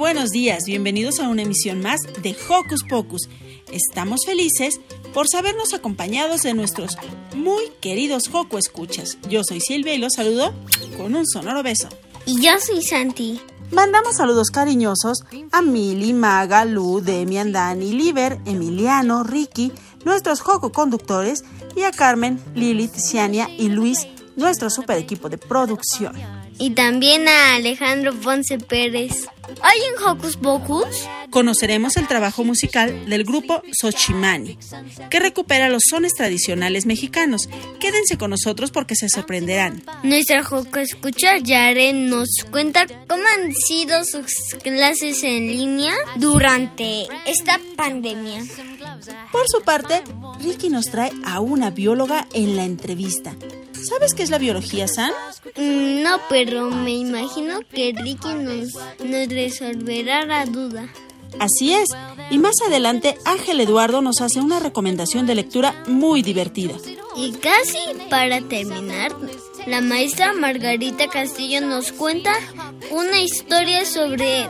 buenos días, bienvenidos a una emisión más de Hocus Pocus. Estamos felices por sabernos acompañados de nuestros muy queridos Joco Escuchas. Yo soy Silvia y los saludo con un sonoro beso. Y yo soy Santi. Mandamos saludos cariñosos a Mili, Maga, Lu, Demian, Dani, Liber, Emiliano, Ricky, nuestros Joco conductores y a Carmen, Lilith, Ciania y Luis, nuestro super equipo de producción. Y también a Alejandro Ponce Pérez. ¿Hay en Hocus Pocus? Conoceremos el trabajo musical del grupo Xochimani, que recupera los sones tradicionales mexicanos. Quédense con nosotros porque se sorprenderán. Nuestra Joco Escucha Yaren nos cuenta cómo han sido sus clases en línea durante esta pandemia. Por su parte, Ricky nos trae a una bióloga en la entrevista. ¿Sabes qué es la biología, San? Mm, no, pero me imagino que Ricky nos, nos resolverá la duda. Así es. Y más adelante, Ángel Eduardo nos hace una recomendación de lectura muy divertida. Y casi para terminar, la maestra Margarita Castillo nos cuenta una historia sobre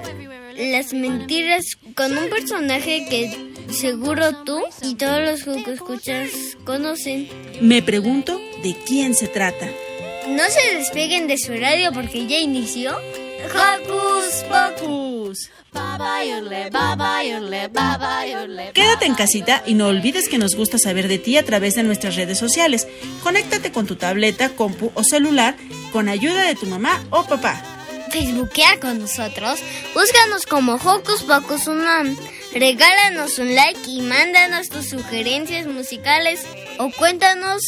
las mentiras con un personaje que seguro tú y todos los que escuchas conocen. Me pregunto de quién se trata. No se despeguen de su radio porque ya inició. ¡Hocus Pocus! Quédate en casita y no olvides que nos gusta saber de ti a través de nuestras redes sociales. Conéctate con tu tableta, compu o celular con ayuda de tu mamá o papá. Facebookea con nosotros. Búscanos como Hocus Pocus Unam. Regálanos un like y mándanos tus sugerencias musicales o cuéntanos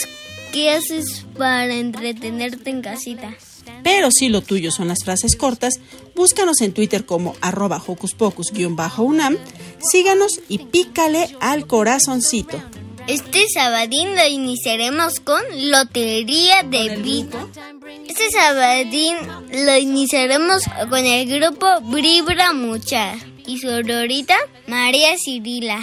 qué haces para entretenerte en casita. Pero si lo tuyo son las frases cortas, búscanos en Twitter como arroba hocus pocus-unam, síganos y pícale al corazoncito. Este sabadín lo iniciaremos con Lotería de Vida. Este sabadín lo iniciaremos con el grupo Bribra Mucha y su aurorita María Cirila.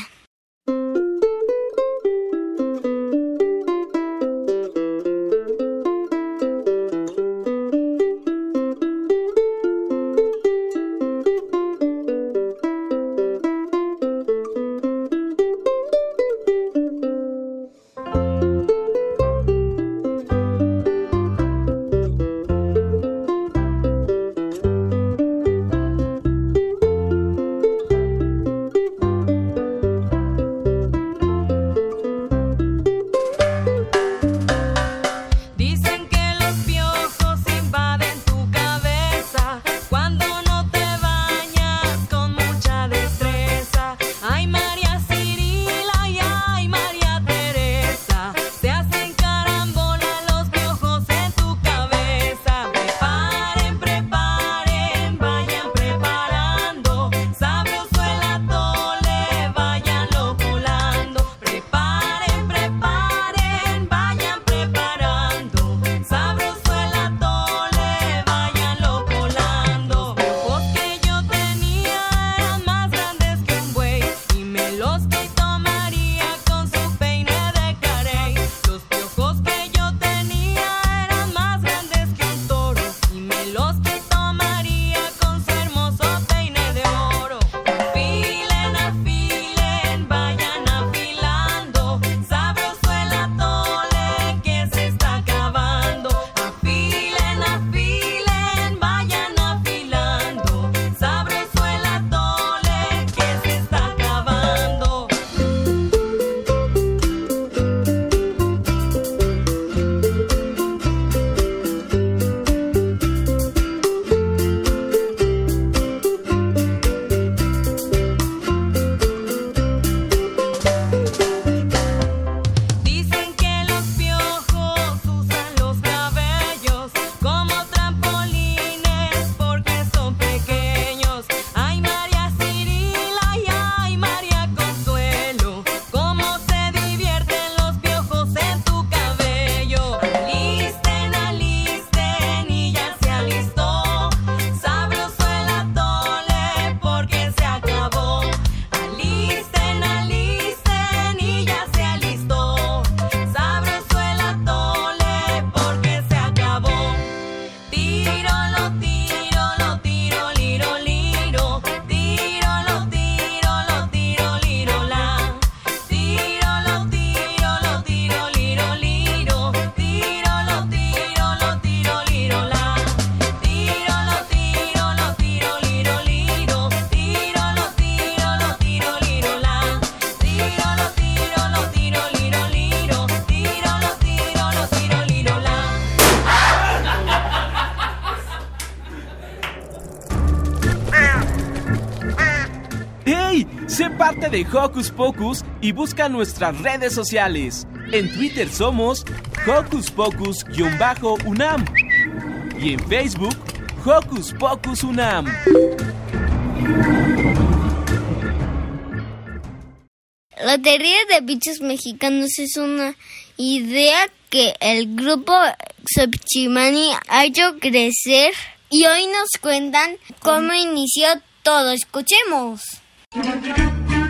De Hocus Pocus y busca nuestras redes sociales. En Twitter somos Hocus Pocus-UNAM y en Facebook Hocus Pocus UNAM. La teoría de bichos mexicanos es una idea que el grupo Xochimani ha hecho crecer y hoy nos cuentan cómo inició todo. Escuchemos.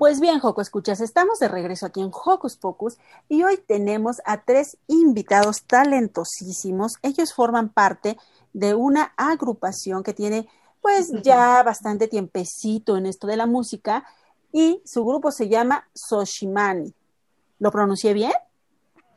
Pues bien, Joco, escuchas, estamos de regreso aquí en Hocus Pocus y hoy tenemos a tres invitados talentosísimos. Ellos forman parte de una agrupación que tiene pues ya bastante tiempecito en esto de la música y su grupo se llama Soshimani. ¿Lo pronuncié bien?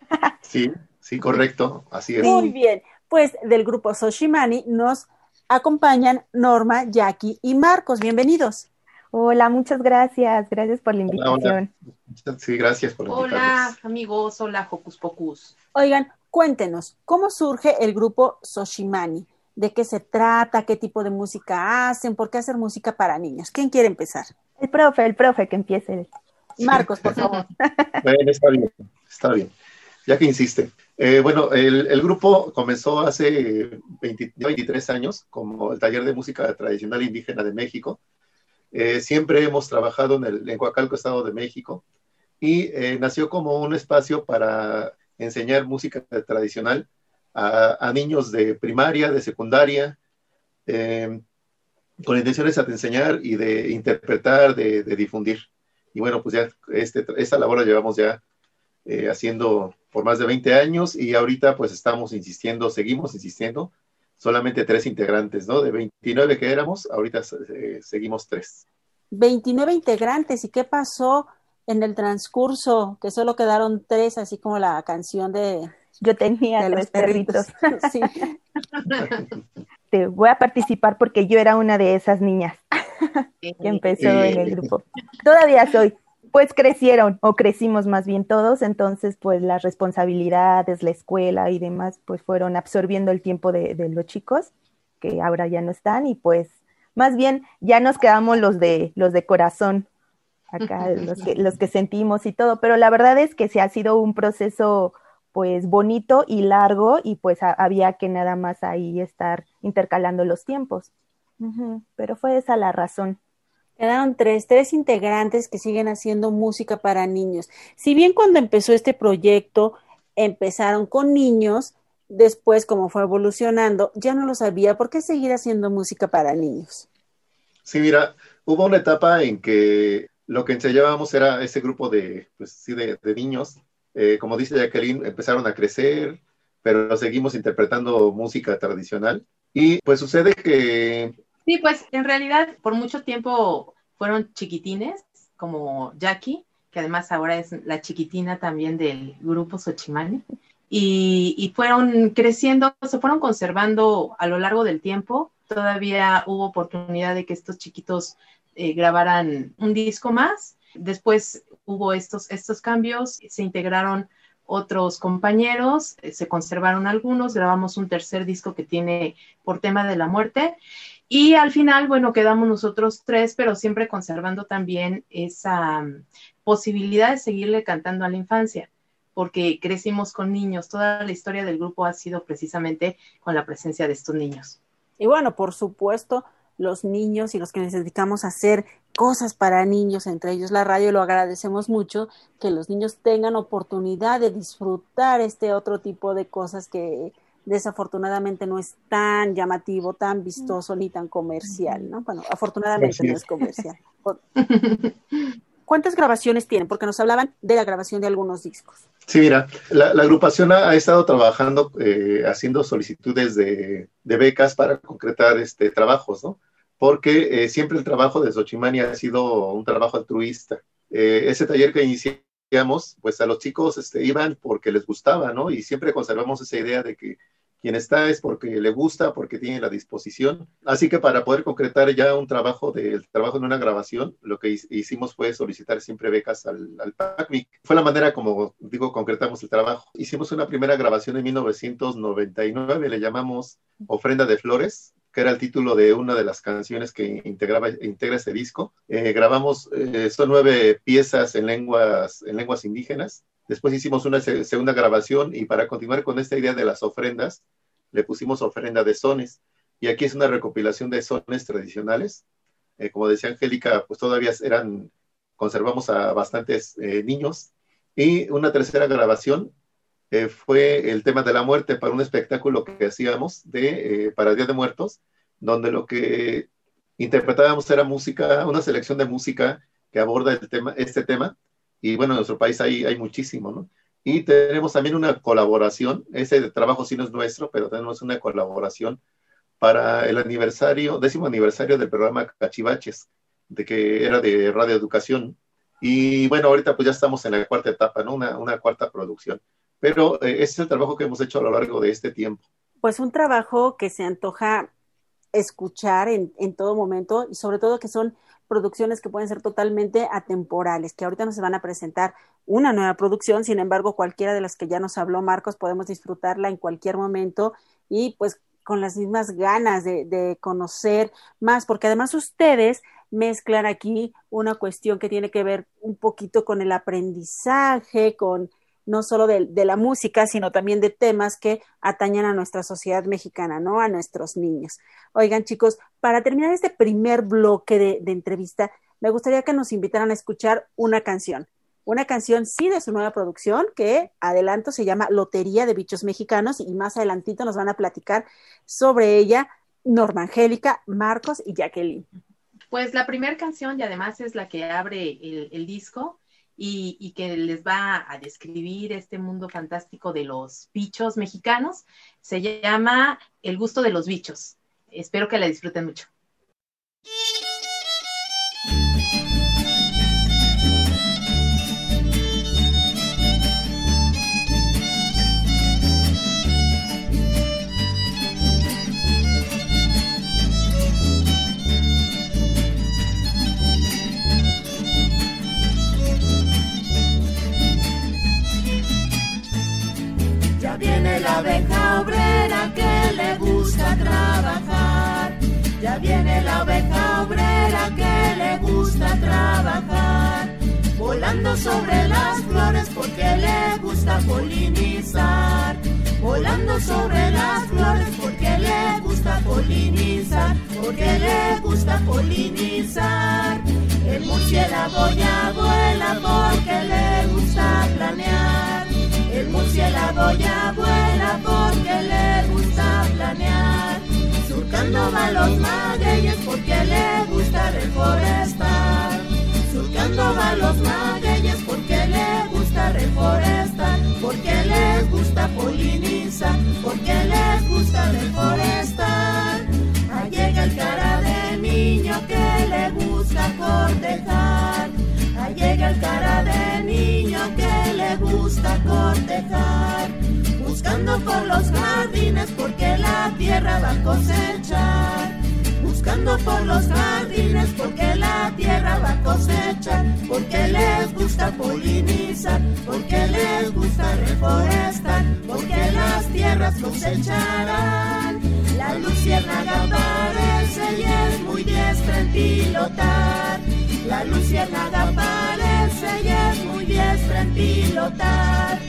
Sí, sí, correcto, así es. Muy bien, pues del grupo Soshimani nos acompañan Norma, Jackie y Marcos. Bienvenidos. Hola, muchas gracias. Gracias por la Hola, hola. invitación. Sí, gracias por Hola amigos, hola Hocus Pocus. Oigan, cuéntenos, ¿cómo surge el grupo Soshimani? ¿De qué se trata? ¿Qué tipo de música hacen? ¿Por qué hacer música para niños? ¿Quién quiere empezar? El profe, el profe, que empiece. Marcos, por favor. Bueno, está bien, está bien. Ya que insiste. Eh, bueno, el, el grupo comenzó hace 20 23 años como el taller de música tradicional indígena de México. Eh, siempre hemos trabajado en el en Coacalco, Estado de México, y eh, nació como un espacio para enseñar música tradicional a, niños de primaria, de secundaria, eh, con intenciones de enseñar y de interpretar, de, difundir. Y bueno, pues ya este, esta labor la llevamos ya eh, haciendo por más de 20 años y ahorita pues estamos insistiendo, seguimos insistiendo, solamente tres integrantes, ¿no? De 29 que éramos, ahorita seguimos tres. 29 integrantes. ¿Y qué pasó en el transcurso? Que solo quedaron tres, así como la canción de, Yo tenía de los tres perritos. Sí. Te voy a participar porque yo era una de esas niñas que empezó en el grupo. Todavía soy. Pues crecieron, o crecimos más bien todos, entonces pues las responsabilidades, la escuela y demás, pues fueron absorbiendo el tiempo de, de los chicos, que ahora ya no están, y pues más bien ya nos quedamos los de los de corazón, acá los que, los que sentimos y todo, pero la verdad es que sí ha sido un proceso pues bonito y largo y pues a- había que nada más ahí estar intercalando los tiempos. Pero fue esa la razón. Quedaron tres, tres integrantes que siguen haciendo música para niños. Si bien cuando empezó este proyecto empezaron con niños, después como fue evolucionando, ya no lo sabía. ¿Por qué seguir haciendo música para niños? Sí, mira, hubo una etapa en que lo que enseñábamos era ese grupo de, pues sí, de, de niños. Eh, como dice Jacqueline, empezaron a crecer, pero seguimos interpretando música tradicional. Y pues sucede que Sí, pues en realidad por mucho tiempo fueron chiquitines, como Jackie, que además ahora es la chiquitina también del grupo Xochimani. Y, fueron creciendo, se fueron conservando a lo largo del tiempo. Todavía hubo oportunidad de que estos chiquitos eh, grabaran un disco más. Después hubo estos, estos cambios, se integraron otros compañeros, eh, se conservaron algunos, grabamos un tercer disco que tiene por tema de la muerte y al final, bueno, quedamos nosotros tres, pero siempre conservando también esa um, posibilidad de seguirle cantando a la infancia, porque crecimos con niños. Toda la historia del grupo ha sido precisamente con la presencia de estos niños. Y bueno, por supuesto, los niños y los que nos dedicamos a hacer cosas para niños, entre ellos la radio, lo agradecemos mucho, que los niños tengan oportunidad de disfrutar este otro tipo de cosas que desafortunadamente no es tan llamativo, tan vistoso ni tan comercial, ¿no? Bueno, afortunadamente Así no es. es comercial. ¿Cuántas grabaciones tienen? Porque nos hablaban de la grabación de algunos discos. Sí, mira, la, agrupación ha, estado trabajando, eh, haciendo solicitudes de, de becas para concretar este, trabajos, ¿no? Porque eh, siempre el trabajo de Xochimani ha sido un trabajo altruista. Eh, ese taller que iniciamos, pues a los chicos este, iban porque les gustaba, ¿no? Y siempre conservamos esa idea de que quien está es porque le gusta, porque tiene la disposición. Así que para poder concretar ya un trabajo del trabajo en una grabación, lo que hicimos fue solicitar siempre becas al, al PACMIC. Fue la manera como, digo, concretamos el trabajo. Hicimos una primera grabación en 1999, le llamamos Ofrenda de Flores, que era el título de una de las canciones que integraba, integra ese disco. Eh, grabamos, eh, son nueve piezas en lenguas, en lenguas indígenas. Después hicimos una segunda grabación y para continuar con esta idea de las ofrendas, le pusimos ofrenda de sones. Y aquí es una recopilación de sones tradicionales. Eh, como decía Angélica, pues todavía eran, conservamos a bastantes niños. Y una tercera grabación eh, fue el tema de la muerte para un espectáculo que hacíamos de, eh, para Día de Muertos, donde lo que interpretábamos era música, una selección de música que aborda el tema, este tema. Y bueno, en nuestro país hay, hay muchísimo, ¿no? Y tenemos también una colaboración, ese trabajo sí no es nuestro, pero tenemos una colaboración para el aniversario, décimo aniversario del programa Cachivaches, de que era de radioeducación. Y bueno, ahorita pues ya estamos en la cuarta etapa, ¿no? Una, una cuarta producción pero eh, ese es el trabajo que hemos hecho a lo largo de este tiempo. Pues un trabajo que se antoja escuchar en, en, todo momento y sobre todo que son producciones que pueden ser totalmente atemporales, que ahorita nos van a presentar una nueva producción, sin embargo, cualquiera de las que ya nos habló Marcos podemos disfrutarla en cualquier momento y pues con las mismas ganas de, de conocer más, porque además ustedes mezclan aquí una cuestión que tiene que ver un poquito con el aprendizaje, con no solo de, la música, sino también de temas que atañan a nuestra sociedad mexicana, ¿no? A nuestros niños. Oigan, chicos, para terminar este primer bloque de, de entrevista, me gustaría que nos invitaran a escuchar una canción. Una canción, sí, de su nueva producción, que adelanto se llama Lotería de Bichos Mexicanos, y más adelantito nos van a platicar sobre ella Norma Angélica, Marcos y Jacqueline. Pues la primera canción, y además es la que abre el disco, y, que les va a describir este mundo fantástico de los bichos mexicanos. Se llama El gusto de los bichos. Espero que la disfruten mucho. La oveja obrera que le gusta trabajar. Ya viene la oveja obrera que le gusta trabajar. Volando sobre las flores porque le gusta polinizar. Volando sobre las flores porque le gusta polinizar. Porque le gusta polinizar. El murciélago ya vuela porque le gusta planear. El murciélago ya vuela porque le gusta planear. Surcando va los magueyes porque le gusta reforestar. Surcando va los magueyes porque le gusta reforestar. Porque les gusta polinizar. Porque les gusta reforestar. Ahí llega el cara de niño que le gusta cortejar. Llega el cara de niño que le gusta cortejar, buscando por los jardines porque la tierra va a cosechar. Buscando por los jardines porque la tierra va a cosechar, porque les gusta polinizar, porque les gusta reforestar, porque las tierras cosecharán. La luciérnaga aparece y es muy diestra en pilotar la luciérnaga pilotar,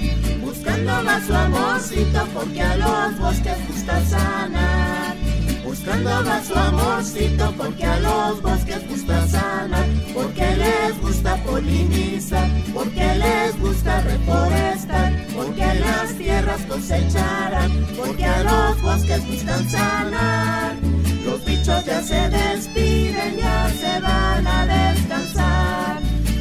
buscando más su amorcito porque a los bosques gusta sanar. Buscando más su amorcito porque a los bosques gusta sanar, porque les gusta polinizar, porque les gusta reforestar, porque las tierras cosecharán, porque a los bosques gustan sanar. Los bichos ya se despiden, ya se van a descansar.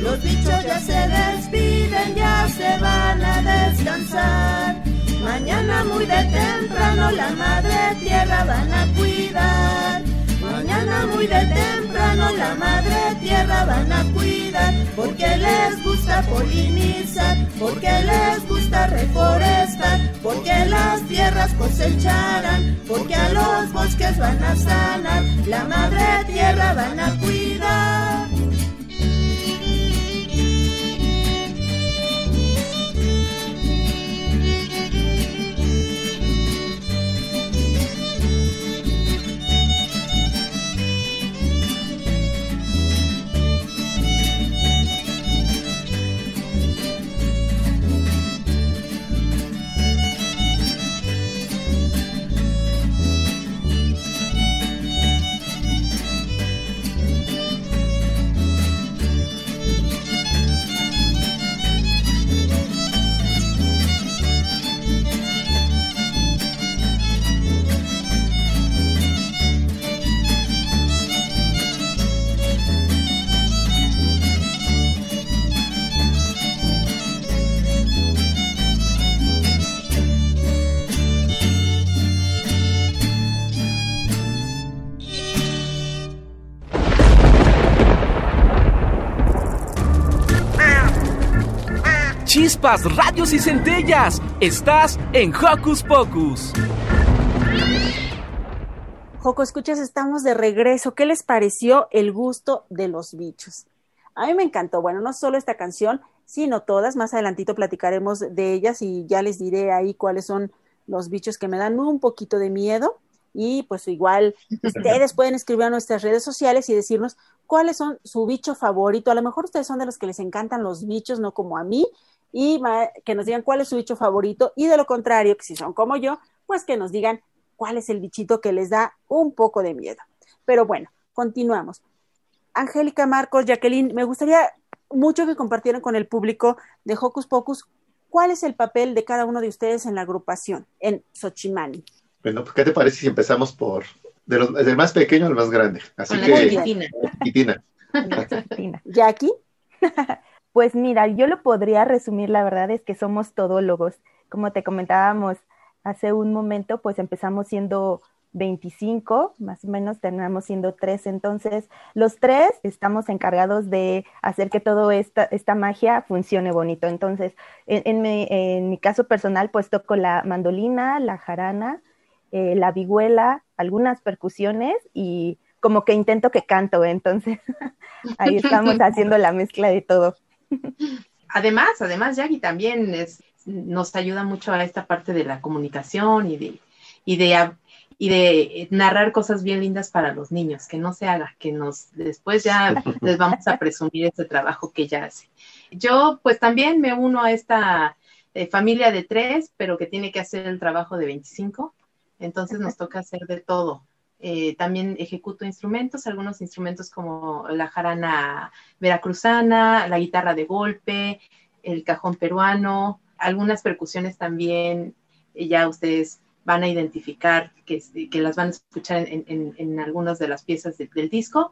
Los bichos ya se despiden, ya se van a descansar. Mañana muy de temprano la madre tierra van a cuidar. Mañana muy de temprano la madre tierra van a cuidar. porque les gusta polinizar, porque les gusta reforestar, porque las tierras cosecharán, porque a los bosques van a sanar, la madre tierra van a cuidar. Chispas, radios y centellas. Estás en Hocus Pocus. Joco, escuchas, estamos de regreso. ¿Qué les pareció el gusto de los bichos? A mí me encantó. Bueno, no solo esta canción, sino todas. Más adelantito platicaremos de ellas y ya les diré ahí cuáles son los bichos que me dan un poquito de miedo. Y pues igual ustedes pueden escribir a nuestras redes sociales y decirnos cuáles son su bicho favorito. A lo mejor ustedes son de los que les encantan los bichos, no como a mí y que nos digan cuál es su bicho favorito y de lo contrario, que si son como yo, pues que nos digan cuál es el bichito que les da un poco de miedo. Pero bueno, continuamos. Angélica, Marcos, Jacqueline, me gustaría mucho que compartieran con el público de Hocus Pocus cuál es el papel de cada uno de ustedes en la agrupación, en Xochimani. Bueno, pues, ¿qué te parece si empezamos por de los, del más pequeño al más grande? Así que, Tina. Jackie. Pues mira, yo lo podría resumir, la verdad es que somos todólogos. Como te comentábamos hace un momento, pues empezamos siendo 25, más o menos terminamos siendo tres. Entonces, los tres estamos encargados de hacer que toda esta, esta magia funcione bonito. Entonces, en, mi, caso personal, pues toco la mandolina, la jarana, eh, la vihuela, algunas percusiones y como que intento que canto. Entonces, ahí estamos haciendo la mezcla de todo. Además, además, Yagi también es, nos ayuda mucho a esta parte de la comunicación y de, y de, y de narrar cosas bien lindas para los niños, que no se haga, que nos después ya les vamos a presumir este trabajo que ella hace. Yo pues también me uno a esta eh, familia de tres, pero que tiene que hacer el trabajo de 25, entonces nos toca hacer de todo. Eh, también ejecuto instrumentos, algunos instrumentos como la jarana veracruzana, la guitarra de golpe, el cajón peruano, algunas percusiones también, eh, ya ustedes van a identificar que, que las van a escuchar en, en, algunas de las piezas del disco.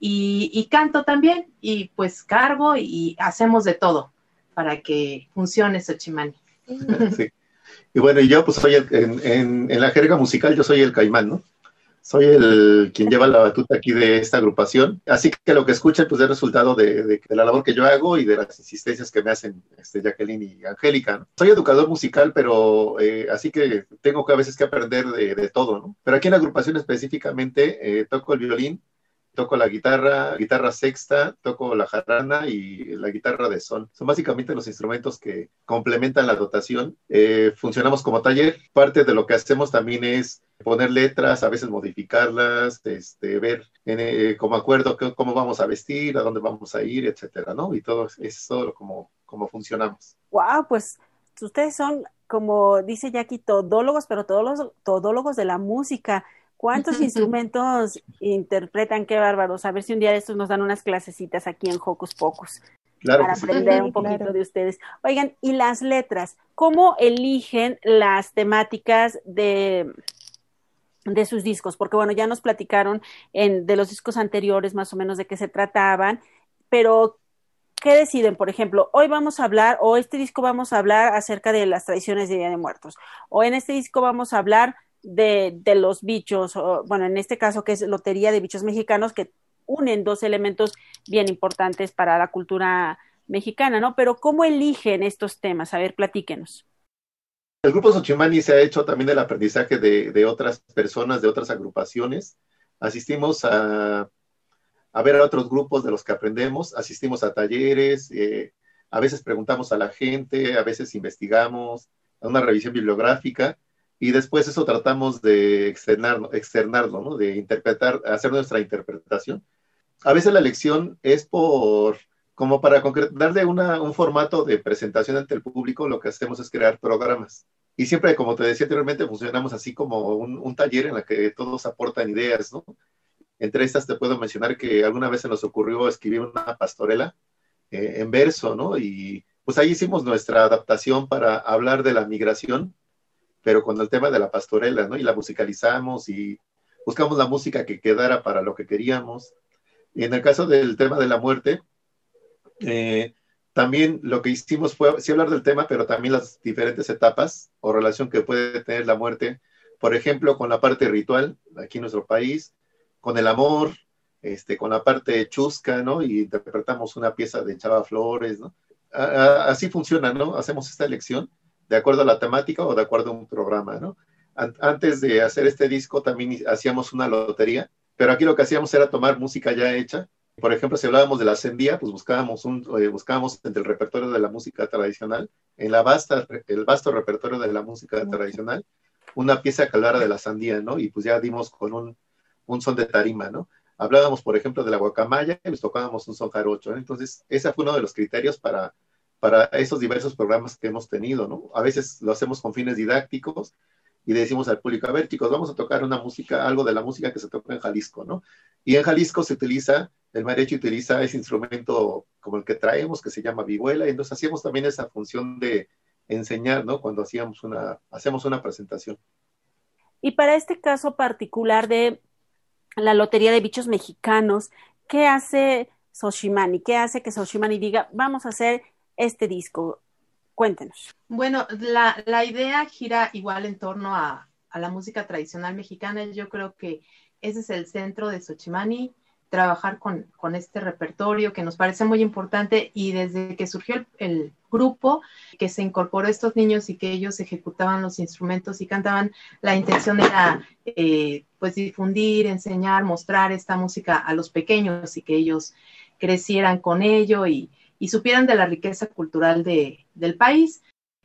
Y, canto también, y pues cargo y hacemos de todo para que funcione Xochimani. Sí. Y bueno, yo pues soy en, en, la jerga musical, yo soy el caimán, ¿no? Soy el quien lleva la batuta aquí de esta agrupación. Así que lo que escuchan, pues es resultado de, la labor que yo hago y de las insistencias que me hacen este, Jacqueline y Angélica. Soy educador musical, pero eh, así que tengo que a veces que aprender de, todo, ¿no? Pero aquí en la agrupación específicamente eh, toco el violín, toco la guitarra, guitarra sexta, toco la jarana y la guitarra de son. Son básicamente los instrumentos que complementan la dotación. Eh, funcionamos como taller. Parte de lo que hacemos también es poner letras, a veces modificarlas, este, ver eh, como acuerdo cómo vamos a vestir, a dónde vamos a ir, etcétera, ¿no? Y todo es todo como, como funcionamos. Wow, pues ustedes son, como dice Jackie, todólogos, pero todos los todólogos de la música. ¿Cuántos instrumentos interpretan? Qué bárbaros. A ver si un día de estos nos dan unas clasecitas aquí en Hocus Pocus. Claro para aprender un poquito de ustedes. Oigan, y las letras, ¿cómo eligen las temáticas de, de sus discos? Porque bueno, ya nos platicaron en, de los discos anteriores más o menos de qué se trataban, pero ¿qué deciden? Por ejemplo, hoy vamos a hablar, o este disco vamos a hablar acerca de las tradiciones de Día de Muertos, o en este disco vamos a hablar de, de los bichos, o, bueno, en este caso que es Lotería de Bichos Mexicanos, que unen dos elementos bien importantes para la cultura mexicana, ¿no? Pero ¿cómo eligen estos temas? A ver, platíquenos. El grupo Xochimani se ha hecho también el aprendizaje de, otras personas, de otras agrupaciones. Asistimos a, ver a otros grupos de los que aprendemos, asistimos a talleres, eh, a veces preguntamos a la gente, a veces investigamos, a una revisión bibliográfica y después eso tratamos de externarlo, de interpretar, hacer nuestra interpretación. A veces la lección es por, como para darle un formato de presentación ante el público, lo que hacemos es crear programas. Y siempre, como te decía anteriormente, funcionamos así como un, taller en el que todos aportan ideas, ¿no? Entre estas te puedo mencionar que alguna vez se nos ocurrió escribir una pastorela eh, en verso, ¿no? Y pues ahí hicimos nuestra adaptación para hablar de la migración pero con el tema de la pastorela, ¿no? Y la musicalizamos y buscamos la música que quedara para lo que queríamos. Y en el caso del tema de la muerte, eh, también lo que hicimos fue sí hablar del tema, pero también las diferentes etapas o relación que puede tener la muerte, por ejemplo, con la parte ritual aquí en nuestro país, con el amor, este, con la parte chusca, ¿no? Y interpretamos una pieza de Chava Flores, ¿no? así funciona, ¿no? Hacemos esta elección de acuerdo a la temática o de acuerdo a un programa, ¿no? Antes de hacer este disco también hacíamos una lotería, pero aquí lo que hacíamos era tomar música ya hecha. Por ejemplo, si hablábamos de la sendía, pues buscábamos, un, eh, buscábamos entre el repertorio de la música tradicional, en la vasta, el vasto repertorio de la música tradicional, una pieza calara de la sandía, ¿no? Y pues ya dimos con un, un son de tarima, ¿no? Hablábamos, por ejemplo, de la guacamaya y les tocábamos un son jarocho, ¿no? Entonces, ese fue uno de los criterios para para esos diversos programas que hemos tenido, ¿no? A veces lo hacemos con fines didácticos y decimos al público, a ver chicos, vamos a tocar una música, algo de la música que se toca en Jalisco, ¿no? Y en Jalisco se utiliza, el mariachi utiliza ese instrumento como el que traemos, que se llama vihuela, y entonces hacíamos también esa función de enseñar, ¿no? Cuando hacíamos una, hacemos una presentación. Y para este caso particular de la Lotería de Bichos Mexicanos, ¿qué hace Soshimani? ¿Qué hace que Soshimani diga, vamos a hacer este disco? Cuéntenos. Bueno, la, la idea gira igual en torno a, a, la música tradicional mexicana. Yo creo que ese es el centro de Xochimani, trabajar con, con este repertorio que nos parece muy importante y desde que surgió el, grupo, que se incorporó estos niños y que ellos ejecutaban los instrumentos y cantaban, la intención era eh, pues difundir, enseñar, mostrar esta música a los pequeños y que ellos crecieran con ello y, y supieran de la riqueza cultural de, del país.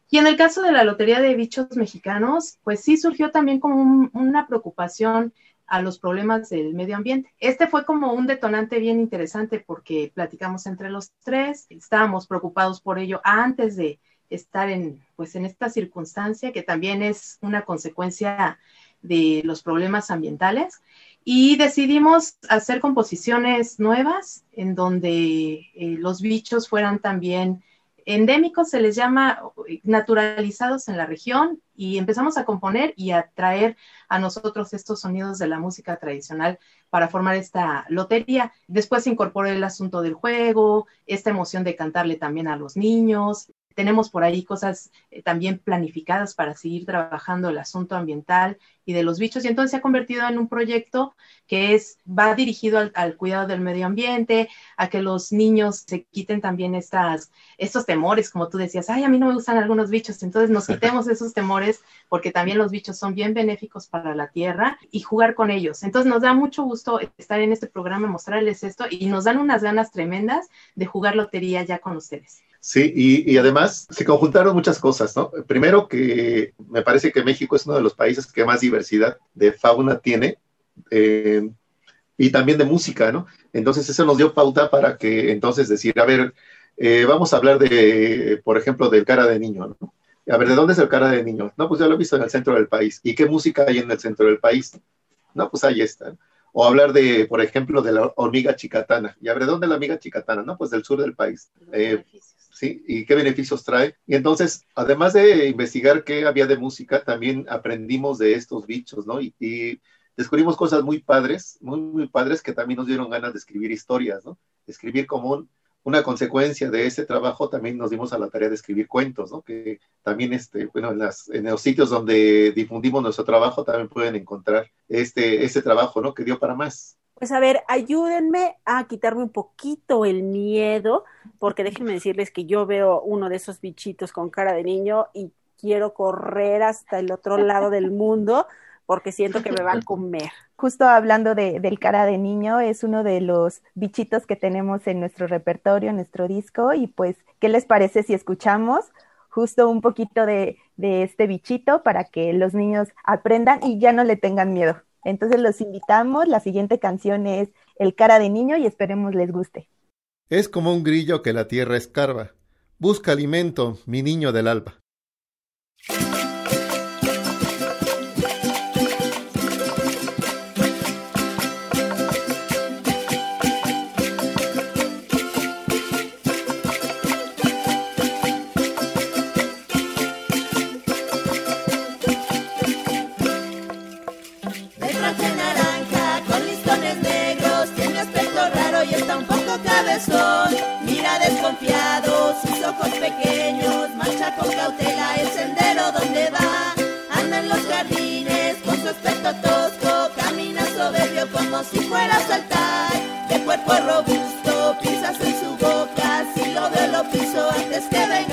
Y en el caso de la Lotería de Bichos Mexicanos, pues sí surgió también como una preocupación a los problemas del medio ambiente. Este fue como un detonante bien interesante porque platicamos entre los tres, estábamos preocupados por ello antes de estar en, pues en esta circunstancia que también es una consecuencia de los problemas ambientales y decidimos hacer composiciones nuevas en donde eh, los bichos fueran también endémicos, se les llama naturalizados en la región y empezamos a componer y a traer a nosotros estos sonidos de la música tradicional para formar esta lotería. Después se incorporó el asunto del juego, esta emoción de cantarle también a los niños, tenemos por ahí cosas eh, también planificadas para seguir trabajando el asunto ambiental y de los bichos y entonces se ha convertido en un proyecto que es va dirigido al, cuidado del medio ambiente, a que los niños se quiten también estas estos temores, como tú decías, ay, a mí no me gustan algunos bichos, entonces nos quitemos esos temores porque también los bichos son bien benéficos para la tierra y jugar con ellos. Entonces nos da mucho gusto estar en este programa, mostrarles esto y nos dan unas ganas tremendas de jugar lotería ya con ustedes. Sí, y, además se conjuntaron muchas cosas, ¿no? Primero que me parece que México es uno de los países que más diversidad de fauna tiene eh, y también de música, ¿no? Entonces eso nos dio pauta para que entonces decir, a ver, eh, vamos a hablar de, por ejemplo, del cara de niño, ¿no? A ver, ¿de dónde es el cara de niño? No, pues ya lo he visto en el centro del país. ¿Y qué música hay en el centro del país? No, pues ahí está. O hablar de, por ejemplo, de la hormiga chicatana. Y a ver, ¿de dónde es la hormiga chicatana? No, pues del sur del país. Eh, ¿sí? Y qué beneficios trae. Y entonces, además de investigar qué había de música, también aprendimos de estos bichos, ¿no? Y, descubrimos cosas muy padres, muy, muy padres que también nos dieron ganas de escribir historias, ¿no? escribir como una consecuencia de ese trabajo, también nos dimos a la tarea de escribir cuentos, ¿no? Que también, este, bueno, en, las, en los sitios donde difundimos nuestro trabajo también pueden encontrar este, este trabajo, ¿no? Que dio para más. Pues a ver, ayúdenme a quitarme un poquito el miedo, porque déjenme decirles que yo veo uno de esos bichitos con cara de niño y quiero correr hasta el otro lado del mundo porque siento que me va a comer. Justo hablando de, del cara de niño, es uno de los bichitos que tenemos en nuestro repertorio, en nuestro disco, y pues, ¿qué les parece si escuchamos justo un poquito de, de este bichito para que los niños aprendan y ya no le tengan miedo? Entonces los invitamos, la siguiente canción es El cara de niño y esperemos les guste. Es como un grillo que la tierra escarba. Busca alimento, mi niño del alba. Mira desconfiado, sus ojos pequeños, marcha con cautela el sendero donde va. Anda en los jardines con su aspecto tosco, camina soberbio como si fuera a saltar. De cuerpo robusto, pisas en su boca, si lo veo lo piso antes que venga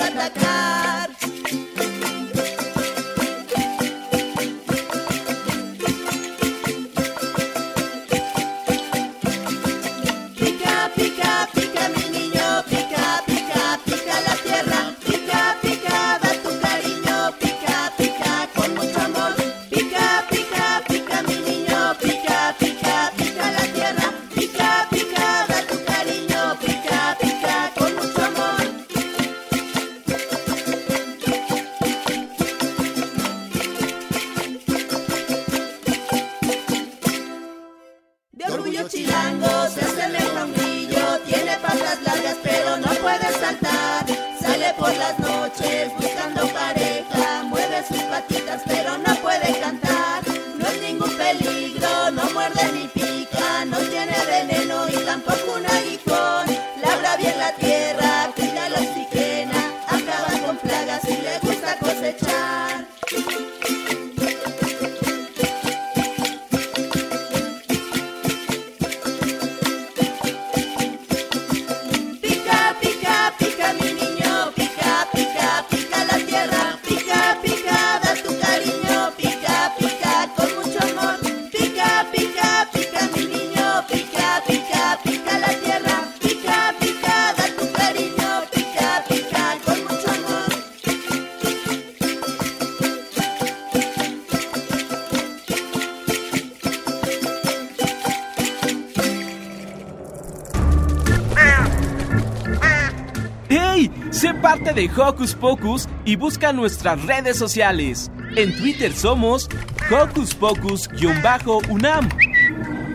Hocus Pocus y busca nuestras redes sociales. En Twitter somos Hocus Pocus-UNAM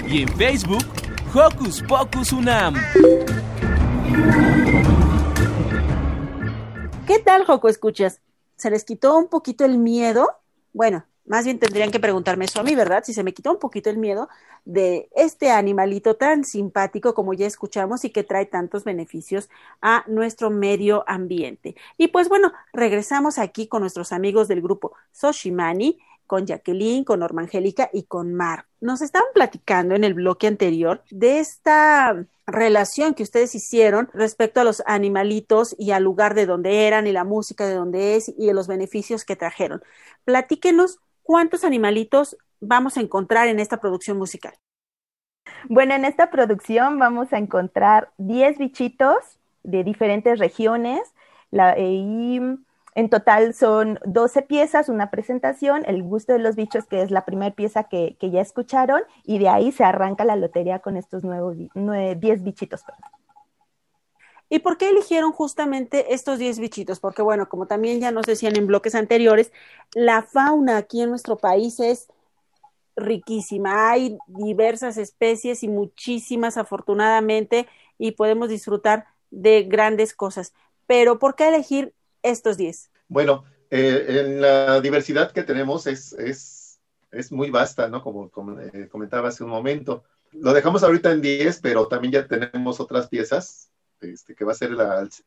y en Facebook Hocus Pocus UNAM. ¿Qué tal, Joco Escuchas? ¿Se les quitó un poquito el miedo? Bueno, más bien tendrían que preguntarme eso a mí, ¿verdad? Si se me quitó un poquito el miedo de este animalito tan simpático como ya escuchamos y que trae tantos beneficios a nuestro medio ambiente. Y pues bueno, regresamos aquí con nuestros amigos del grupo Soshimani, con Jacqueline, con Norma Angélica y con Mar. Nos estaban platicando en el bloque anterior de esta relación que ustedes hicieron respecto a los animalitos y al lugar de donde eran y la música de donde es y los beneficios que trajeron. Platíquenos ¿cuántos animalitos vamos a encontrar en esta producción musical? Bueno, en esta producción vamos a encontrar 10 bichitos de diferentes regiones y en total son 12 piezas, una presentación, el gusto de los bichos, que es la primera pieza que, ya escucharon, y de ahí se arranca la lotería con estos nuevos 10 bichitos. ¿Y por qué eligieron justamente estos 10 bichitos? Porque bueno, como también ya nos decían en bloques anteriores, la fauna aquí en nuestro país es riquísima. Hay diversas especies y muchísimas afortunadamente y podemos disfrutar de grandes cosas. Pero ¿por qué elegir estos 10? Bueno, eh, en la diversidad que tenemos es, es, es muy vasta, ¿no? Como, como eh, comentaba hace un momento. Lo dejamos ahorita en 10, pero también ya tenemos otras piezas este, que va a ser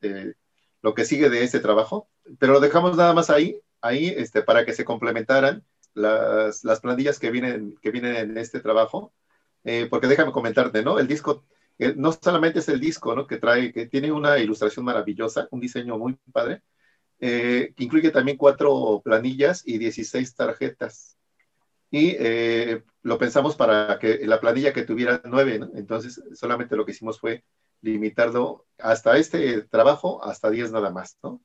eh, lo que sigue de este trabajo, pero lo dejamos nada más ahí, ahí este, para que se complementaran las, las planillas que vienen, que vienen en este trabajo. eh, porque déjame comentarte, ¿no? El disco, eh, no solamente es el disco, ¿no? Que trae, que tiene una ilustración maravillosa, un diseño muy padre, eh, que incluye también cuatro planillas y 16 tarjetas. Y lo pensamos para que la planilla que tuviera nueve, ¿no? Entonces, solamente lo que hicimos fue limitarlo hasta este trabajo, hasta 10 nada más, ¿no?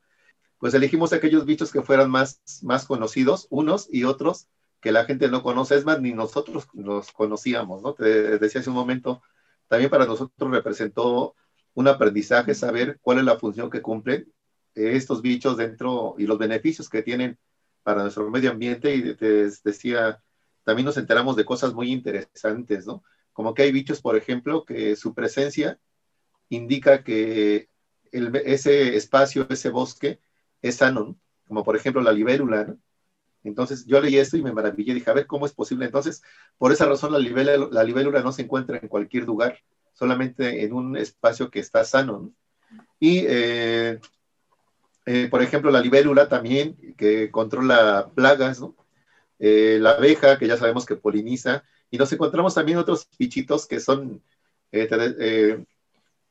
Pues elegimos aquellos bichos que fueran más, más conocidos, unos y otros que la gente no conoce, es más, ni nosotros los conocíamos, ¿no? Te decía hace un momento, también para nosotros representó un aprendizaje saber cuál es la función que cumplen estos bichos dentro y los beneficios que tienen para nuestro medio ambiente y te decía, también nos enteramos de cosas muy interesantes, ¿no? Como que hay bichos, por ejemplo, que su presencia indica que ese espacio, ese bosque es sano, como por ejemplo la libélula, ¿no? Entonces yo leí esto y me maravillé, dije, a ver, ¿cómo es posible? Entonces, por esa razón la libélula, la libélula no se encuentra en cualquier lugar, solamente en un espacio que está sano. ¿no? Y, eh, eh, por ejemplo, la libélula también, que controla plagas, ¿no? Eh, la abeja, que ya sabemos que poliniza, y nos encontramos también otros bichitos que son,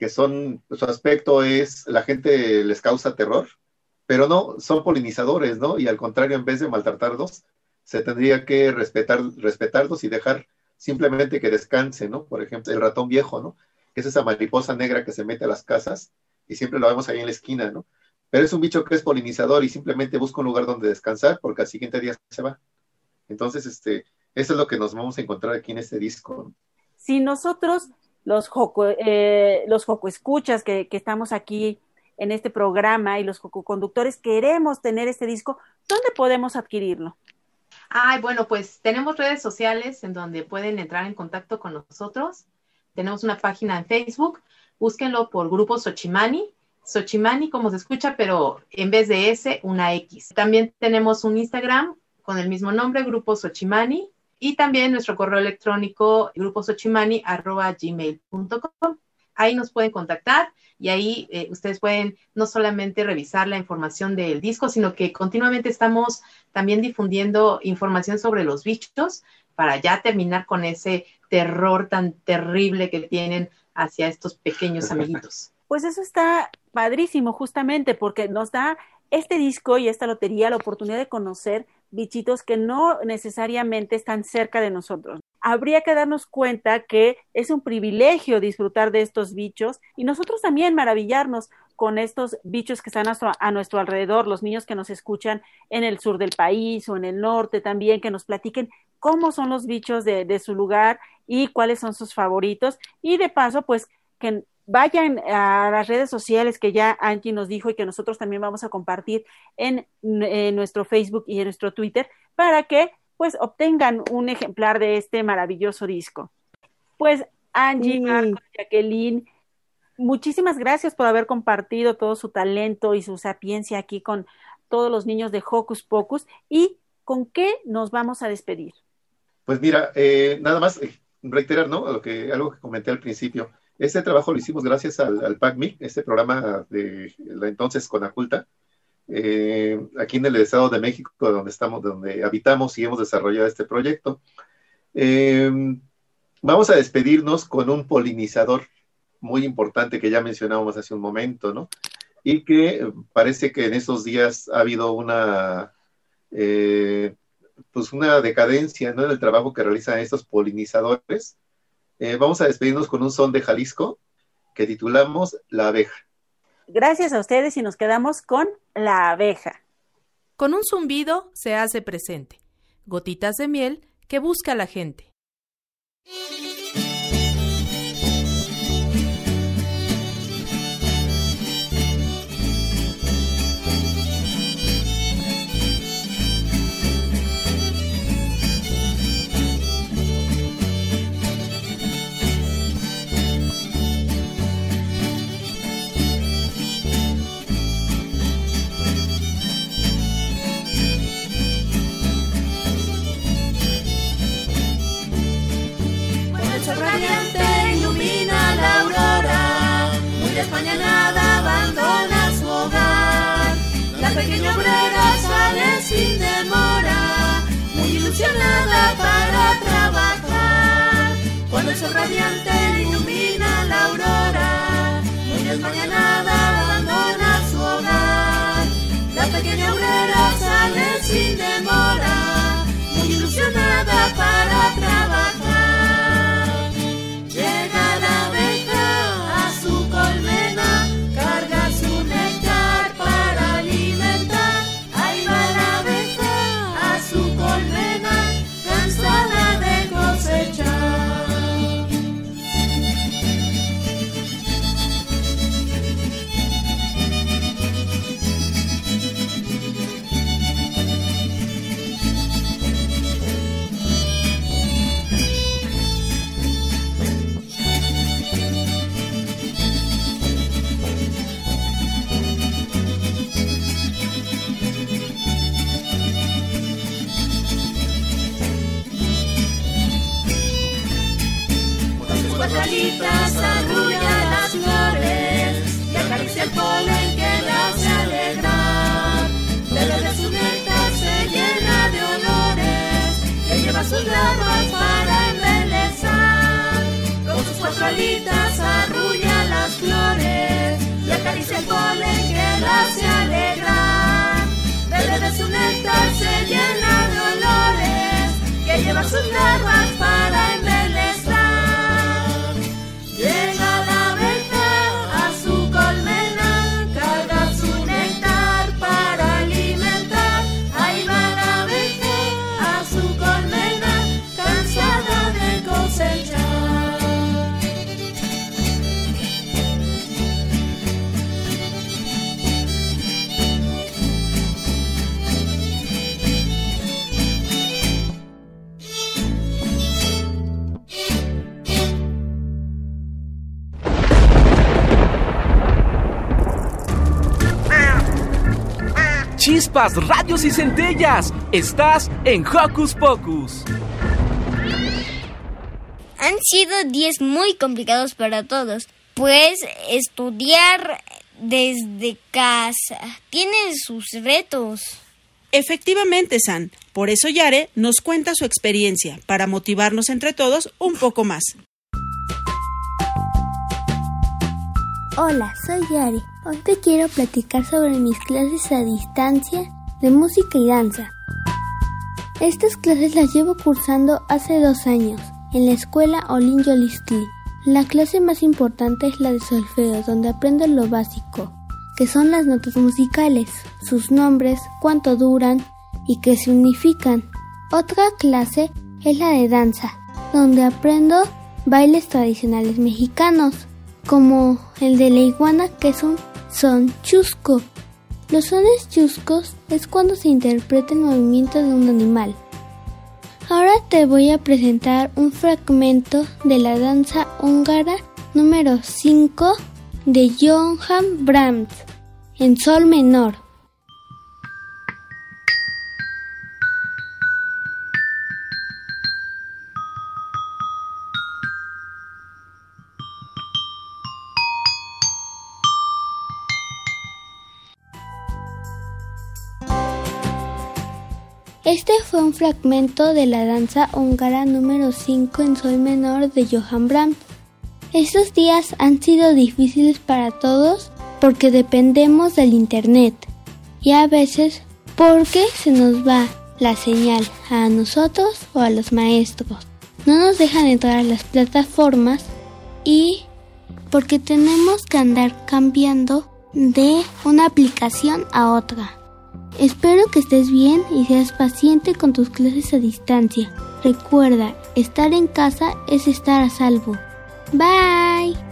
que son, su aspecto es, la gente les causa terror, pero no, son polinizadores, ¿no? Y al contrario, en vez de maltratarlos, se tendría que respetar, respetarlos y dejar simplemente que descansen, ¿no? Por ejemplo, el ratón viejo, ¿no? Que es esa mariposa negra que se mete a las casas y siempre lo vemos ahí en la esquina, ¿no? Pero es un bicho que es polinizador y simplemente busca un lugar donde descansar porque al siguiente día se va. Entonces, este, eso es lo que nos vamos a encontrar aquí en este disco. Si nosotros, los joco, eh, los joco escuchas que, estamos aquí en este programa y los conductores queremos tener este disco, ¿dónde podemos adquirirlo? Ay, bueno, pues tenemos redes sociales en donde pueden entrar en contacto con nosotros. Tenemos una página en Facebook, búsquenlo por Grupo Xochimani, Xochimani como se escucha, pero en vez de S, una X. También tenemos un Instagram con el mismo nombre, Grupo Xochimani, y también nuestro correo electrónico, gruposochimani.gmail.com. Ahí nos pueden contactar y ahí eh, ustedes pueden no solamente revisar la información del disco, sino que continuamente estamos también difundiendo información sobre los bichos para ya terminar con ese terror tan terrible que tienen hacia estos pequeños amiguitos. Pues eso está padrísimo justamente porque nos da este disco y esta lotería la oportunidad de conocer bichitos que no necesariamente están cerca de nosotros habría que darnos cuenta que es un privilegio disfrutar de estos bichos y nosotros también maravillarnos con estos bichos que están a nuestro, alrededor, los niños que nos escuchan en el sur del país o en el norte también, que nos platiquen cómo son los bichos de, su lugar y cuáles son sus favoritos. Y de paso, pues que vayan a las redes sociales que ya Angie nos dijo y que nosotros también vamos a compartir en, en nuestro Facebook y en nuestro Twitter para que pues obtengan un ejemplar de este maravilloso disco. Pues Angie, Marco, Jacqueline, muchísimas gracias por haber compartido todo su talento y su sapiencia aquí con todos los niños de Hocus Pocus. ¿Y con qué nos vamos a despedir? Pues mira, eh, nada más eh, reiterar, ¿no? Lo que, algo que comenté al principio. Este trabajo lo hicimos gracias al, al PACMI, este programa de la entonces Conaculta, eh, aquí en el Estado de México, donde estamos, donde habitamos y hemos desarrollado este proyecto. Eh, vamos a despedirnos con un polinizador muy importante que ya mencionábamos hace un momento, ¿no? Y que parece que en estos días ha habido una, eh, pues una decadencia ¿no? en el trabajo que realizan estos polinizadores. Vamos a despedirnos con un son de Jalisco que titulamos La abeja. Gracias a ustedes y nos quedamos con la abeja. Con un zumbido se hace presente. Gotitas de miel que busca la gente. España nada abandona su hogar. La pequeña obrera sale sin demora, muy ilusionada para trabajar. Cuando el sol radiante ilumina la aurora. Muy desmañanada abandona su hogar. La pequeña obrera sale sin demora, muy ilusionada para trabajar. Chispas, radios y centellas. Estás en Hocus Pocus. Han sido días muy complicados para todos, pues estudiar desde casa tiene sus retos. Efectivamente, San. Por eso Yare nos cuenta su experiencia, para motivarnos entre todos un poco más. Hola, soy Yari. Hoy te quiero platicar sobre mis clases a distancia de música y danza. Estas clases las llevo cursando hace dos años en la escuela Olin Yolistli. La clase más importante es la de solfeo, donde aprendo lo básico, que son las notas musicales, sus nombres, cuánto duran y qué significan. Otra clase es la de danza, donde aprendo bailes tradicionales mexicanos, como el de la iguana que es un son chusco. Los sones chuscos es cuando se interpreta el movimiento de un animal. Ahora te voy a presentar un fragmento de la danza húngara número 5 de Johann Brahms en sol menor. Un fragmento de la danza húngara número 5 en sol menor de Johann Brahms. Estos días han sido difíciles para todos porque dependemos del Internet y a veces porque se nos va la señal a nosotros o a los maestros. No nos dejan entrar a las plataformas y porque tenemos que andar cambiando de una aplicación a otra. Espero que estés bien y seas paciente con tus clases a distancia. Recuerda, estar en casa es estar a salvo. Bye.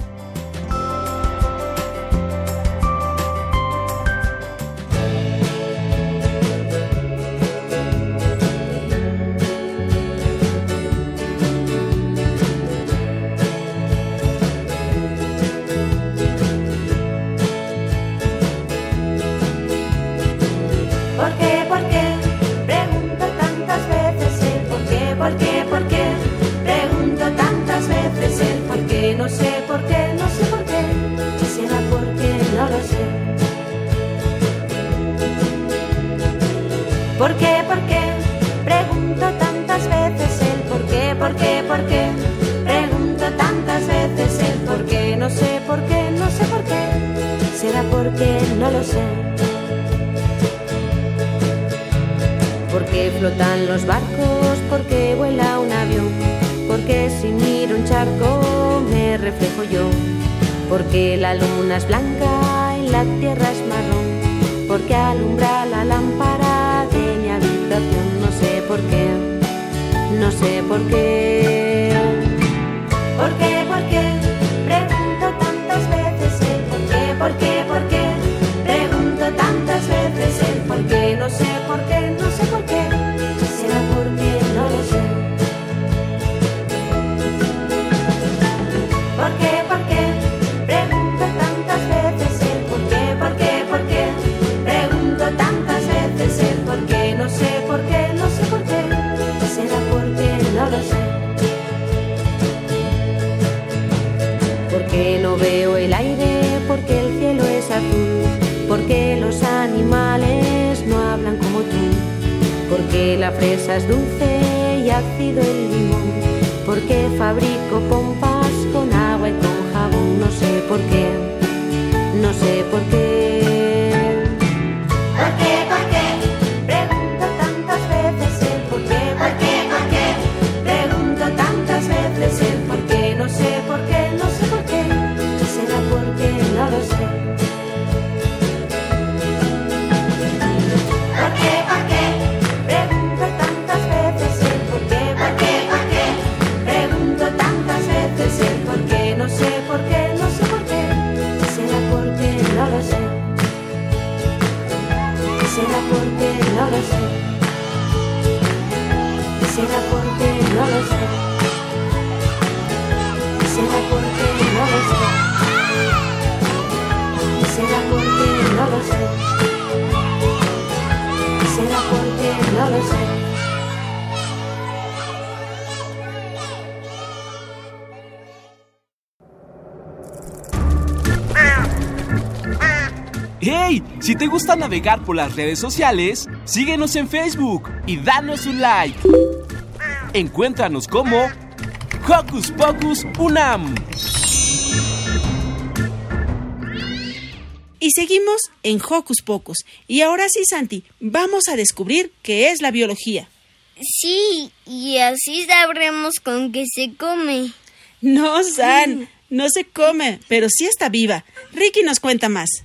¡Hey! Si te gusta navegar por las redes sociales, síguenos en Facebook y danos un like. Encuéntranos como Hocus Pocus Unam. Y seguimos en Hocus Pocus. Y ahora sí, Santi, vamos a descubrir qué es la biología. Sí, y así sabremos con qué se come. No, San, no se come, pero sí está viva. Ricky nos cuenta más.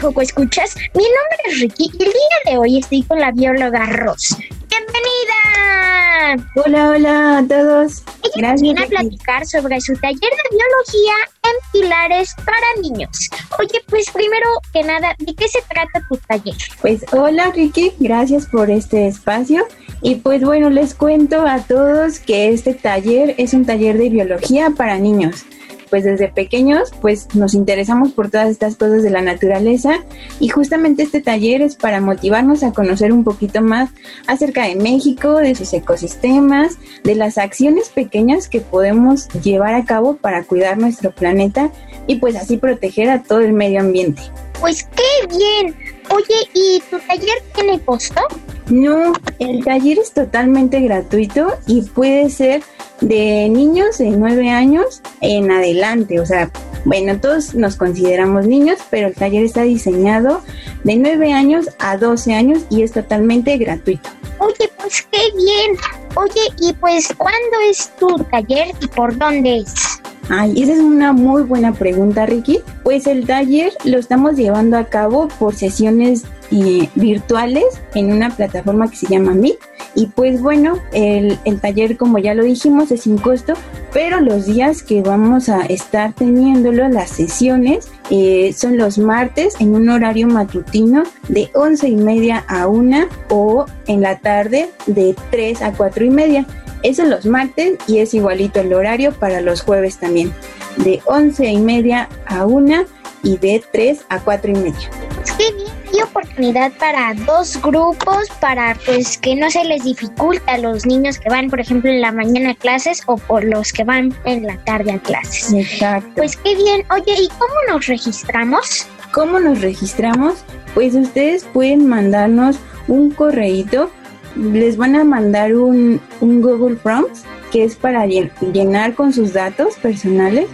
Joco Escuchas. Mi nombre es Ricky y el día de hoy estoy con la bióloga Ros. ¡Bienvenida! Hola, hola a todos. Ella nos viene a platicar sobre su taller de biología en pilares para niños. Oye, pues primero que nada, ¿de qué se trata tu taller? Pues hola Ricky, gracias por este espacio. Y pues bueno, les cuento a todos que este taller es un taller de biología para niños. Pues desde pequeños pues nos interesamos por todas estas cosas de la naturaleza y justamente este taller es para motivarnos a conocer un poquito más acerca de México, de sus ecosistemas, de las acciones pequeñas que podemos llevar a cabo para cuidar nuestro planeta y pues así proteger a todo el medio ambiente. Pues qué bien. Oye, ¿y tu taller tiene costo? No, el taller es totalmente gratuito y puede ser de niños de 9 años en adelante. O sea, bueno, todos nos consideramos niños, pero el taller está diseñado de 9 años a 12 años y es totalmente gratuito. Oye, pues qué bien. Oye, y pues, ¿cuándo es tu taller y por dónde es? Ay, esa es una muy buena pregunta, Ricky. Pues el taller lo estamos llevando a cabo por sesiones eh, virtuales en una plataforma que se llama Meet. Y pues bueno, el, el, taller, como ya lo dijimos, es sin costo, pero los días que vamos a estar teniéndolo, las sesiones, eh, son los martes en un horario matutino de 11 y media a 1 o en la tarde de 3 a 4 y media. Eso los martes y es igualito el horario para los jueves también, de 11 y media a 1 y de 3 a 4 y media. Qué bien, hay oportunidad para dos grupos para pues que no se les dificulta a los niños que van, por ejemplo, en la mañana a clases o por los que van en la tarde a clases. Exacto. Pues qué bien. Oye, ¿y cómo nos registramos? ¿Cómo nos registramos? Pues ustedes pueden mandarnos un correíto les van a mandar un, un Google Forms que es para llenar con sus datos personales,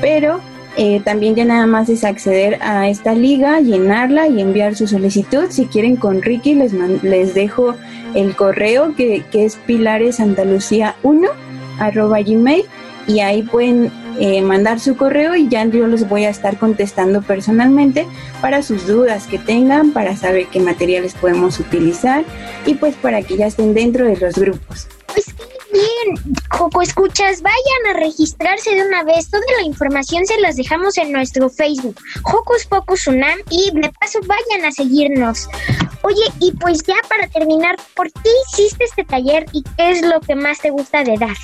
pero eh, también ya nada más es acceder a esta liga, llenarla y enviar su solicitud. Si quieren con Ricky, les, les dejo el correo que, que es pilaresandalucía1 arroba gmail y ahí pueden eh, mandar su correo y ya yo les voy a estar contestando personalmente para sus dudas que tengan, para saber qué materiales podemos utilizar y pues para que ya estén dentro de los grupos. Pues bien, Joco Escuchas, vayan a registrarse de una vez. Toda la información se las dejamos en nuestro Facebook, Jocos Pocos Unam, y de paso vayan a seguirnos. Oye, y pues ya para terminar, ¿por qué hiciste este taller y qué es lo que más te gusta de dar?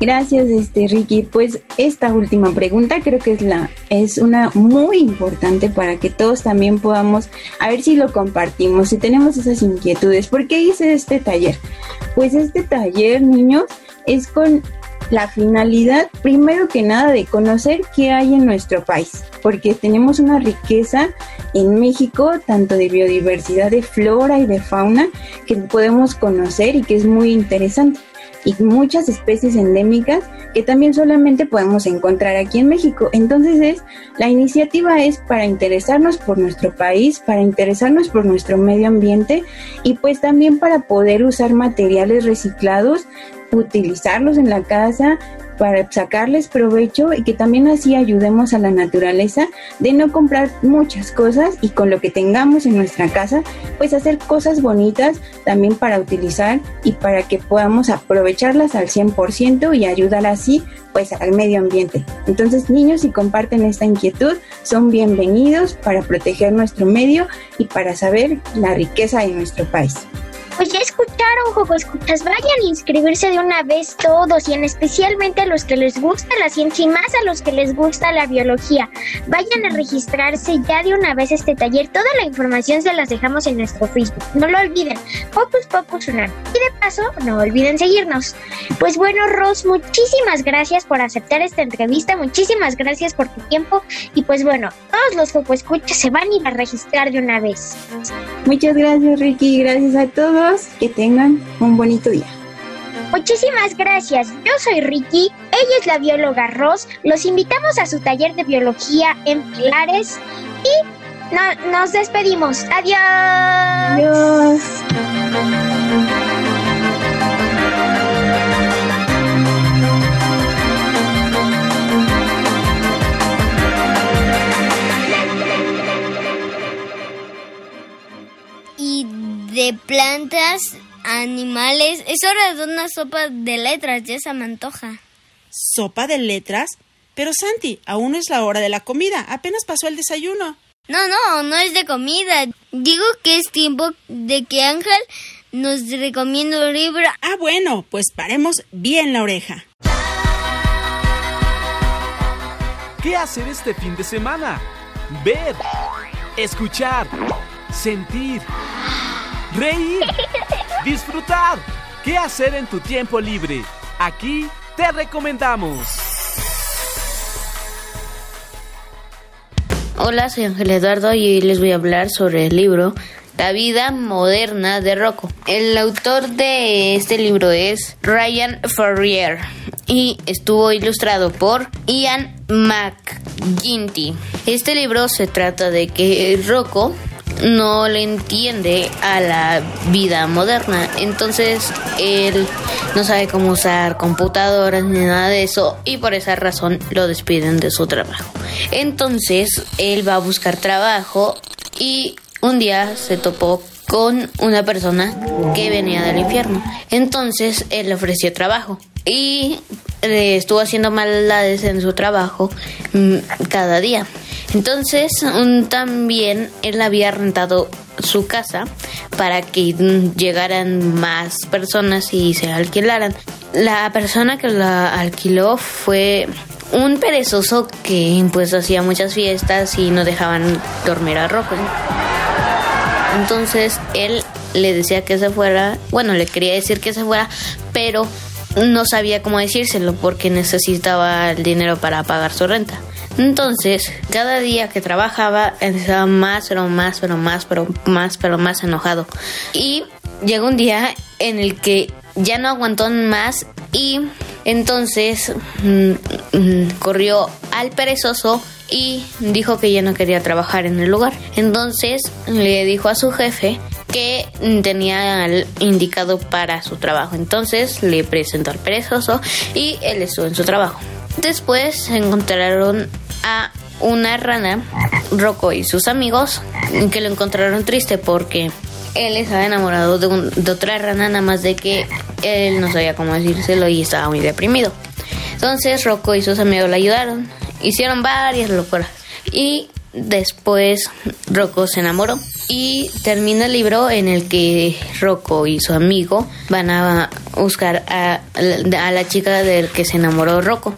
Gracias, este Ricky. Pues esta última pregunta creo que es la es una muy importante para que todos también podamos a ver si lo compartimos, si tenemos esas inquietudes. ¿Por qué hice este taller? Pues este taller, niños, es con la finalidad, primero que nada, de conocer qué hay en nuestro país, porque tenemos una riqueza en México, tanto de biodiversidad de flora y de fauna, que podemos conocer y que es muy interesante y muchas especies endémicas que también solamente podemos encontrar aquí en México. Entonces es la iniciativa es para interesarnos por nuestro país, para interesarnos por nuestro medio ambiente y pues también para poder usar materiales reciclados utilizarlos en la casa, para sacarles provecho y que también así ayudemos a la naturaleza de no comprar muchas cosas y con lo que tengamos en nuestra casa, pues hacer cosas bonitas también para utilizar y para que podamos aprovecharlas al 100% y ayudar así pues al medio ambiente. Entonces, niños, si comparten esta inquietud, son bienvenidos para proteger nuestro medio y para saber la riqueza de nuestro país. Pues ya escucharon, Joco Escuchas. Vayan a inscribirse de una vez todos y en especialmente a los que les gusta la ciencia y más a los que les gusta la biología. Vayan a registrarse ya de una vez este taller. Toda la información se las dejamos en nuestro Facebook. No lo olviden. Pocus Pocus Unam. Y de paso, no olviden seguirnos. Pues bueno, Ros, muchísimas gracias por aceptar esta entrevista. Muchísimas gracias por tu tiempo. Y pues bueno, todos los Joco Escuchas se van a ir a registrar de una vez. Muchas gracias, Ricky. Gracias a todos que tengan un bonito día. Muchísimas gracias. Yo soy Ricky, ella es la bióloga Ross. Los invitamos a su taller de biología en Pilares y nos despedimos. Adiós. Adiós. De plantas, animales. Es hora de una sopa de letras, ya se me antoja. ¿Sopa de letras? Pero Santi, aún no es la hora de la comida, apenas pasó el desayuno. No, no, no es de comida. Digo que es tiempo de que Ángel nos recomienda un libro. Ah, bueno, pues paremos bien la oreja. ¿Qué hacer este fin de semana? Ver, escuchar, sentir reír, disfrutar. ¿Qué hacer en tu tiempo libre? Aquí te recomendamos. Hola, soy Ángel Eduardo y hoy les voy a hablar sobre el libro La vida moderna de Rocco. El autor de este libro es Ryan Ferrier y estuvo ilustrado por Ian McGinty. Este libro se trata de que Rocco no le entiende a la vida moderna. Entonces él no sabe cómo usar computadoras ni nada de eso y por esa razón lo despiden de su trabajo. Entonces él va a buscar trabajo y un día se topó con una persona que venía del infierno. Entonces él le ofreció trabajo y le estuvo haciendo maldades en su trabajo mm, cada día. Entonces también él había rentado su casa para que llegaran más personas y se alquilaran. La persona que la alquiló fue un perezoso que pues hacía muchas fiestas y no dejaban dormir a Rojo. Entonces él le decía que se fuera, bueno, le quería decir que se fuera, pero no sabía cómo decírselo porque necesitaba el dinero para pagar su renta. Entonces, cada día que trabajaba, estaba más, pero más, pero más, pero más, pero más enojado. Y llegó un día en el que ya no aguantó más y entonces mm, mm, corrió al perezoso y dijo que ya no quería trabajar en el lugar. Entonces le dijo a su jefe que tenía indicado para su trabajo. Entonces le presentó al perezoso y él estuvo en su trabajo. Después encontraron a una rana, Rocco y sus amigos, que lo encontraron triste porque él estaba enamorado de otra rana, nada más de que él no sabía cómo decírselo y estaba muy deprimido. Entonces Rocco y sus amigos le ayudaron, hicieron varias locuras y después Rocco se enamoró y termina el libro en el que Rocco y su amigo van a buscar a, a la chica del que se enamoró Rocco.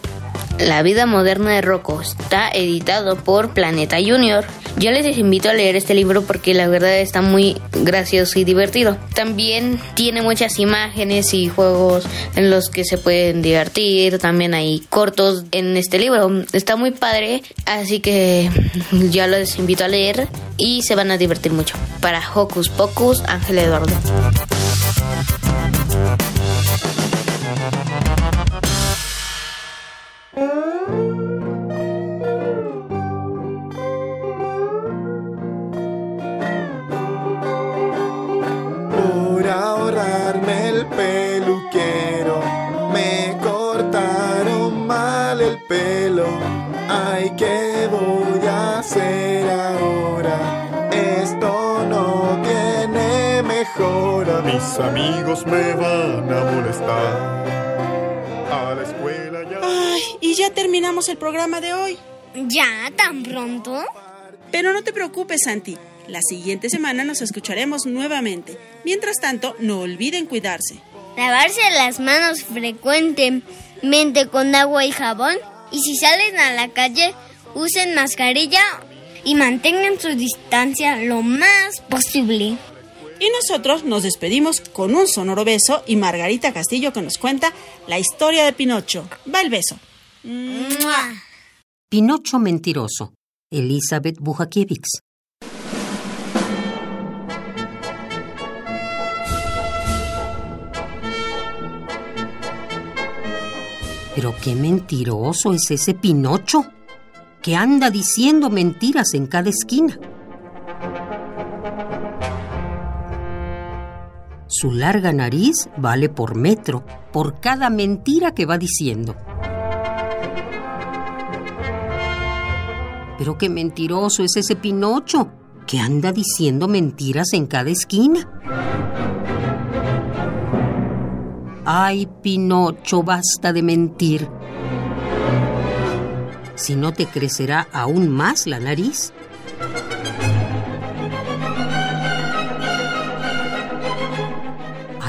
La vida moderna de Rocco está editado por Planeta Junior. Yo les invito a leer este libro porque la verdad está muy gracioso y divertido. También tiene muchas imágenes y juegos en los que se pueden divertir. También hay cortos en este libro. Está muy padre, así que yo les invito a leer y se van a divertir mucho. Para Hocus Pocus, Ángel Eduardo. Mis amigos me van a molestar. A la escuela ya. Ay, y ya terminamos el programa de hoy. ¿Ya? ¿Tan pronto? Pero no te preocupes, Santi. La siguiente semana nos escucharemos nuevamente. Mientras tanto, no olviden cuidarse. Lavarse las manos frecuentemente con agua y jabón. Y si salen a la calle, usen mascarilla y mantengan su distancia lo más posible. Y nosotros nos despedimos con un sonoro beso y Margarita Castillo que nos cuenta la historia de Pinocho. Va el beso. Pinocho mentiroso. Elizabeth Bujakiewicz. Pero qué mentiroso es ese Pinocho, que anda diciendo mentiras en cada esquina. Su larga nariz vale por metro, por cada mentira que va diciendo. Pero qué mentiroso es ese Pinocho, que anda diciendo mentiras en cada esquina. Ay, Pinocho, basta de mentir. Si no te crecerá aún más la nariz.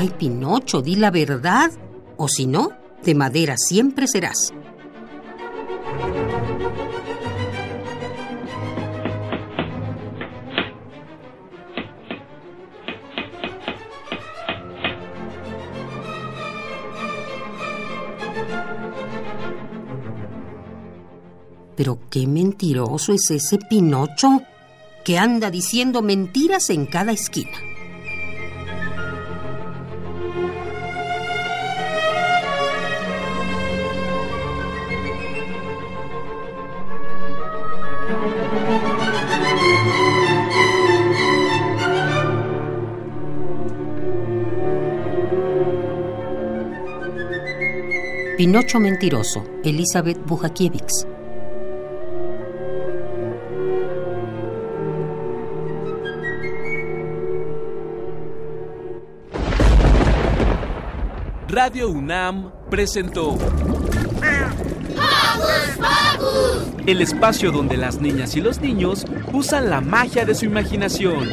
Ay, Pinocho, di la verdad. O si no, de madera siempre serás. Pero qué mentiroso es ese Pinocho que anda diciendo mentiras en cada esquina. Pinocho mentiroso, Elizabeth Bujakiewicz. Radio UNAM presentó el espacio donde las niñas y los niños usan la magia de su imaginación.